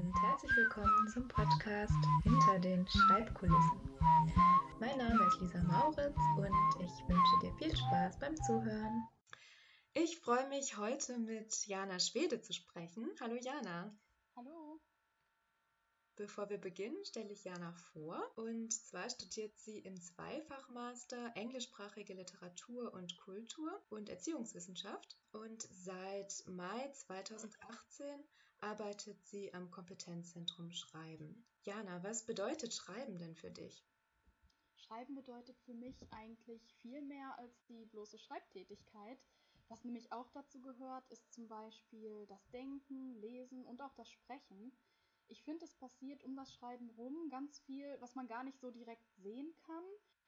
und herzlich willkommen zum Podcast Hinter den Schreibkulissen. Mein Name ist Lisa Mauritz und ich wünsche dir viel Spaß beim Zuhören. Ich freue mich heute mit Jana Schwede zu sprechen. Hallo Jana. Hallo. Bevor wir beginnen, stelle ich Jana vor. Und zwar studiert sie im Zweifachmaster englischsprachige Literatur und Kultur und Erziehungswissenschaft. Und seit Mai 2018 arbeitet sie am Kompetenzzentrum Schreiben. Jana, was bedeutet Schreiben denn für dich? Schreiben bedeutet für mich eigentlich viel mehr als die bloße Schreibtätigkeit. Was nämlich auch dazu gehört, ist zum Beispiel das Denken, Lesen und auch das Sprechen ich finde, es passiert um das Schreiben rum ganz viel, was man gar nicht so direkt sehen kann,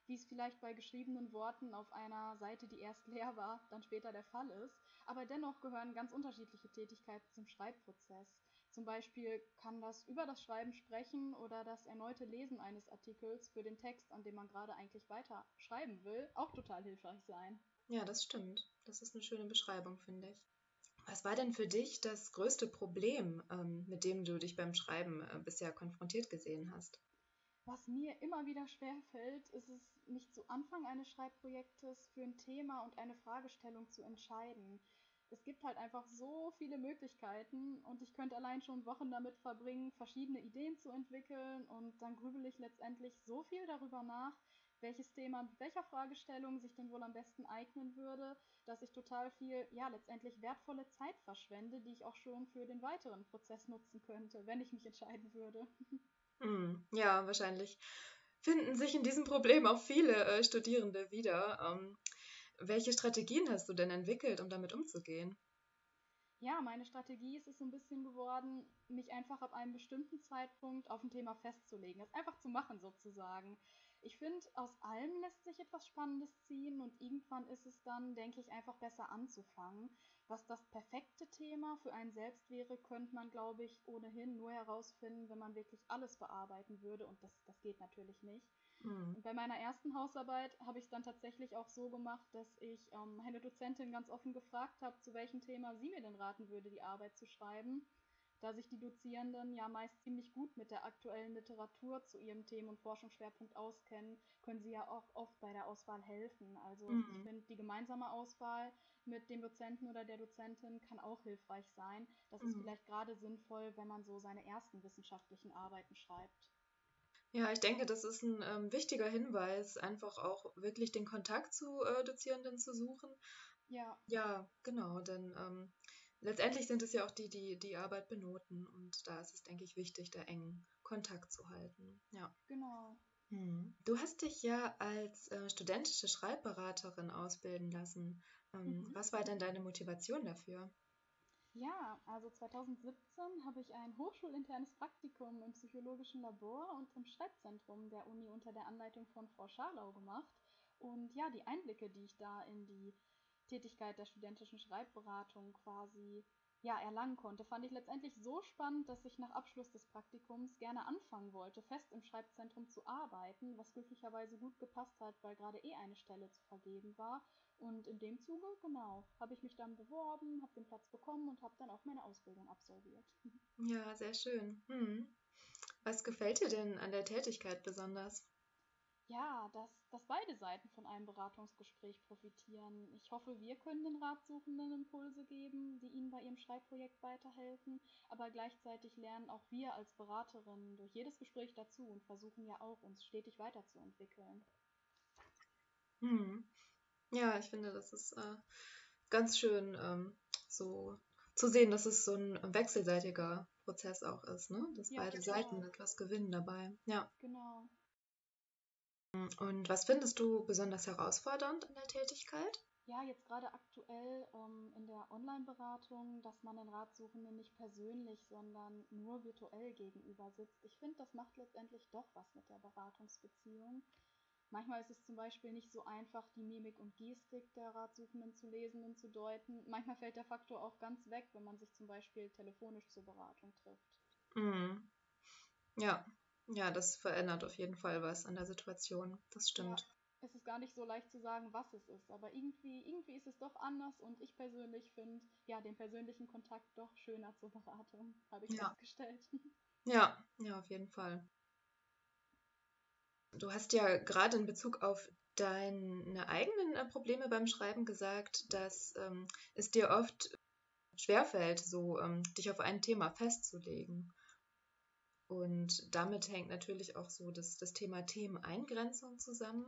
wie es vielleicht bei geschriebenen Worten auf einer Seite, die erst leer war, dann später der Fall ist. Aber dennoch gehören ganz unterschiedliche Tätigkeiten zum Schreibprozess. Zum Beispiel kann das über das Schreiben sprechen oder das erneute Lesen eines Artikels für den Text, an dem man gerade eigentlich weiter schreiben will, auch total hilfreich sein. Ja, das stimmt. Das ist eine schöne Beschreibung, finde ich. Was war denn für dich das größte Problem, ähm, mit dem du dich beim Schreiben äh, bisher konfrontiert gesehen hast? Was mir immer wieder schwerfällt, ist es, mich zu Anfang eines Schreibprojektes für ein Thema und eine Fragestellung zu entscheiden. Es gibt halt einfach so viele Möglichkeiten und ich könnte allein schon Wochen damit verbringen, verschiedene Ideen zu entwickeln und dann grübel ich letztendlich so viel darüber nach, welches Thema mit welcher Fragestellung sich denn wohl am besten eignen würde, dass ich total viel, ja, letztendlich wertvolle Zeit verschwende, die ich auch schon für den weiteren Prozess nutzen könnte, wenn ich mich entscheiden würde. Hm, ja, wahrscheinlich finden sich in diesem Problem auch viele äh, Studierende wieder. Ähm, welche Strategien hast du denn entwickelt, um damit umzugehen? Ja, meine Strategie ist es so ein bisschen geworden, mich einfach ab einem bestimmten Zeitpunkt auf ein Thema festzulegen, es einfach zu machen sozusagen. Ich finde, aus allem lässt sich etwas Spannendes ziehen und irgendwann ist es dann, denke ich, einfach besser anzufangen. Was das perfekte Thema für einen selbst wäre, könnte man, glaube ich, ohnehin nur herausfinden, wenn man wirklich alles bearbeiten würde und das, das geht natürlich nicht. Mhm. Und bei meiner ersten Hausarbeit habe ich es dann tatsächlich auch so gemacht, dass ich ähm, meine Dozentin ganz offen gefragt habe, zu welchem Thema sie mir denn raten würde, die Arbeit zu schreiben da sich die Dozierenden ja meist ziemlich gut mit der aktuellen Literatur zu ihrem Themen- und Forschungsschwerpunkt auskennen, können sie ja auch oft bei der Auswahl helfen. Also mhm. ich finde, die gemeinsame Auswahl mit dem Dozenten oder der Dozentin kann auch hilfreich sein. Das mhm. ist vielleicht gerade sinnvoll, wenn man so seine ersten wissenschaftlichen Arbeiten schreibt. Ja, ich denke, das ist ein ähm, wichtiger Hinweis, einfach auch wirklich den Kontakt zu äh, Dozierenden zu suchen. Ja. Ja, genau, denn ähm, letztendlich sind es ja auch die, die die Arbeit benoten und da ist es, denke ich, wichtig, da engen Kontakt zu halten. Ja. Genau. Hm. Du hast dich ja als äh, studentische Schreibberaterin ausbilden lassen. Ähm, mhm. Was war denn deine Motivation dafür? Ja, also 2017 habe ich ein hochschulinternes Praktikum im psychologischen Labor und im Schreibzentrum der Uni unter der Anleitung von Frau Scharlau gemacht. Und ja, die Einblicke, die ich da in die Tätigkeit der studentischen Schreibberatung quasi ja, erlangen konnte, fand ich letztendlich so spannend, dass ich nach Abschluss des Praktikums gerne anfangen wollte, fest im Schreibzentrum zu arbeiten, was glücklicherweise gut gepasst hat, weil gerade eh eine Stelle zu vergeben war. Und in dem Zuge, genau, habe ich mich dann beworben, habe den Platz bekommen und habe dann auch meine Ausbildung absolviert. Ja, sehr schön. Hm. Was gefällt dir denn an der Tätigkeit besonders? Ja, dass, dass beide Seiten von einem Beratungsgespräch profitieren. Ich hoffe, wir können den Ratsuchenden Impulse geben, die ihnen bei ihrem Schreibprojekt weiterhelfen, aber gleichzeitig lernen auch wir als Beraterinnen durch jedes Gespräch dazu und versuchen ja auch, uns stetig weiterzuentwickeln. Hm. Ja, ich finde, das ist äh, ganz schön ähm, so zu sehen, dass es so ein wechselseitiger Prozess auch ist, ne? dass ja, beide genau. Seiten etwas gewinnen dabei. Ja. Genau. Und was findest du besonders herausfordernd an der Tätigkeit? Ja, jetzt gerade aktuell ähm, in der Online-Beratung, dass man den Ratsuchenden nicht persönlich, sondern nur virtuell gegenüber sitzt. Ich finde, das macht letztendlich doch was mit der Beratungsbeziehung. Manchmal ist es zum Beispiel nicht so einfach, die Mimik und Gestik der Ratsuchenden zu lesen und zu deuten. Manchmal fällt der Faktor auch ganz weg, wenn man sich zum Beispiel telefonisch zur Beratung trifft. Mhm. Ja, ja, das verändert auf jeden Fall was an der Situation. Das stimmt. Ja, es ist gar nicht so leicht zu sagen, was es ist, aber irgendwie, irgendwie ist es doch anders und ich persönlich finde ja den persönlichen Kontakt doch schöner zur Beratung, habe ich ja. festgestellt. Ja, ja, auf jeden Fall. Du hast ja gerade in Bezug auf deine eigenen äh, Probleme beim Schreiben gesagt, dass ähm, es dir oft schwerfällt, so ähm, dich auf ein Thema festzulegen. Und damit hängt natürlich auch so das, das Thema Themeneingrenzung zusammen.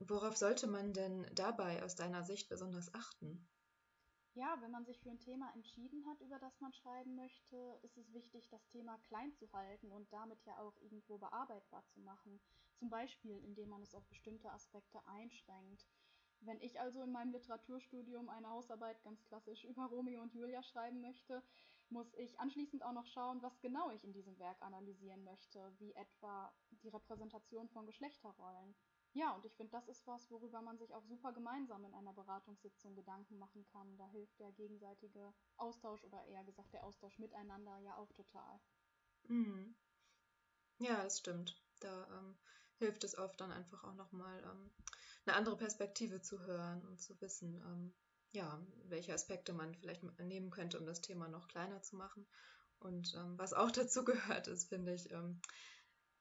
Worauf sollte man denn dabei aus deiner Sicht besonders achten? Ja, wenn man sich für ein Thema entschieden hat, über das man schreiben möchte, ist es wichtig, das Thema klein zu halten und damit ja auch irgendwo bearbeitbar zu machen. Zum Beispiel, indem man es auf bestimmte Aspekte einschränkt. Wenn ich also in meinem Literaturstudium eine Hausarbeit ganz klassisch über Romeo und Julia schreiben möchte, muss ich anschließend auch noch schauen, was genau ich in diesem Werk analysieren möchte, wie etwa die Repräsentation von Geschlechterrollen. Ja, und ich finde, das ist was, worüber man sich auch super gemeinsam in einer Beratungssitzung Gedanken machen kann. Da hilft der gegenseitige Austausch oder eher gesagt der Austausch miteinander ja auch total. Mhm. Ja, das stimmt. Da ähm, hilft es oft dann einfach auch nochmal ähm, eine andere Perspektive zu hören und zu wissen, ähm, ja, welche Aspekte man vielleicht nehmen könnte, um das Thema noch kleiner zu machen. Und ähm, was auch dazu gehört ist, finde ich, ähm,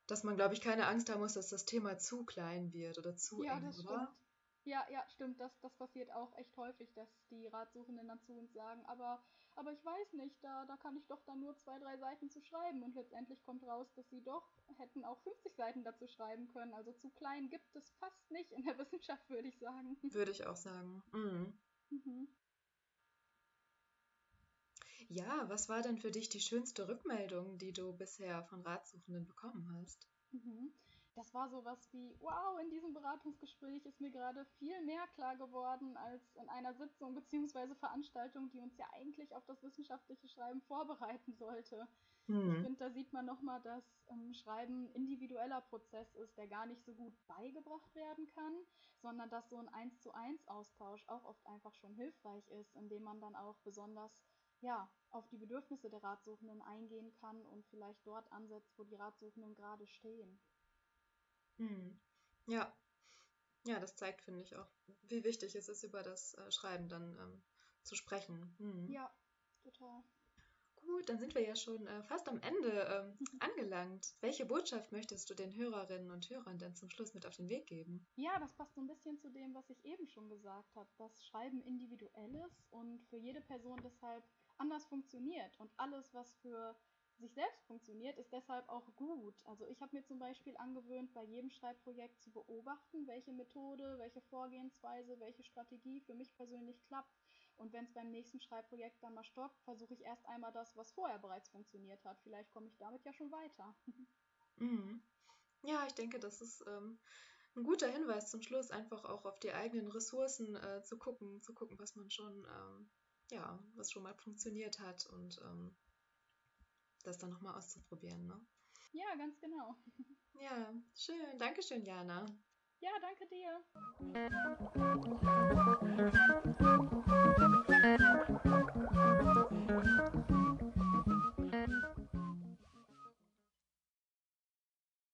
dass man, glaube ich, keine Angst haben muss, dass das Thema zu klein wird oder zu ja, eng, das oder? Stimmt. Ja, ja, stimmt. Das, das passiert auch echt häufig, dass die Ratsuchenden dann zu uns sagen, aber, aber ich weiß nicht, da, da kann ich doch dann nur zwei, drei Seiten zu schreiben. Und letztendlich kommt raus, dass sie doch hätten auch 50 Seiten dazu schreiben können. Also zu klein gibt es fast nicht in der Wissenschaft, würde ich sagen. Würde ich auch sagen. Mhm. Mhm. Ja, was war denn für dich die schönste Rückmeldung, die du bisher von Ratsuchenden bekommen hast? Mhm. Das war sowas wie, wow, in diesem Beratungsgespräch ist mir gerade viel mehr klar geworden als in einer Sitzung bzw. Veranstaltung, die uns ja eigentlich auf das wissenschaftliche Schreiben vorbereiten sollte. Mhm. Ich finde, da sieht man nochmal, dass ähm, Schreiben ein individueller Prozess ist, der gar nicht so gut beigebracht werden kann, sondern dass so ein 1 zu 1 Austausch auch oft einfach schon hilfreich ist, indem man dann auch besonders ja, auf die Bedürfnisse der Ratsuchenden eingehen kann und vielleicht dort ansetzt, wo die Ratsuchenden gerade stehen. Hm. Ja. Ja, das zeigt, finde ich, auch, wie wichtig es ist, über das äh, Schreiben dann ähm, zu sprechen. Hm. Ja, total. Gut, dann sind wir ja schon äh, fast am Ende ähm, angelangt. Welche Botschaft möchtest du den Hörerinnen und Hörern denn zum Schluss mit auf den Weg geben? Ja, das passt so ein bisschen zu dem, was ich eben schon gesagt habe, dass Schreiben individuell ist und für jede Person deshalb anders funktioniert. Und alles, was für sich selbst funktioniert, ist deshalb auch gut. Also ich habe mir zum Beispiel angewöhnt, bei jedem Schreibprojekt zu beobachten, welche Methode, welche Vorgehensweise, welche Strategie für mich persönlich klappt. Und wenn es beim nächsten Schreibprojekt dann mal stockt, versuche ich erst einmal das, was vorher bereits funktioniert hat. Vielleicht komme ich damit ja schon weiter. Mhm. Ja, ich denke, das ist ähm, ein guter Hinweis zum Schluss, einfach auch auf die eigenen Ressourcen äh, zu gucken, zu gucken, was man schon ähm, ja, was schon mal funktioniert hat und ähm, das dann nochmal auszuprobieren. Ne? Ja, ganz genau. Ja, schön. Dankeschön, Jana. Ja, danke dir.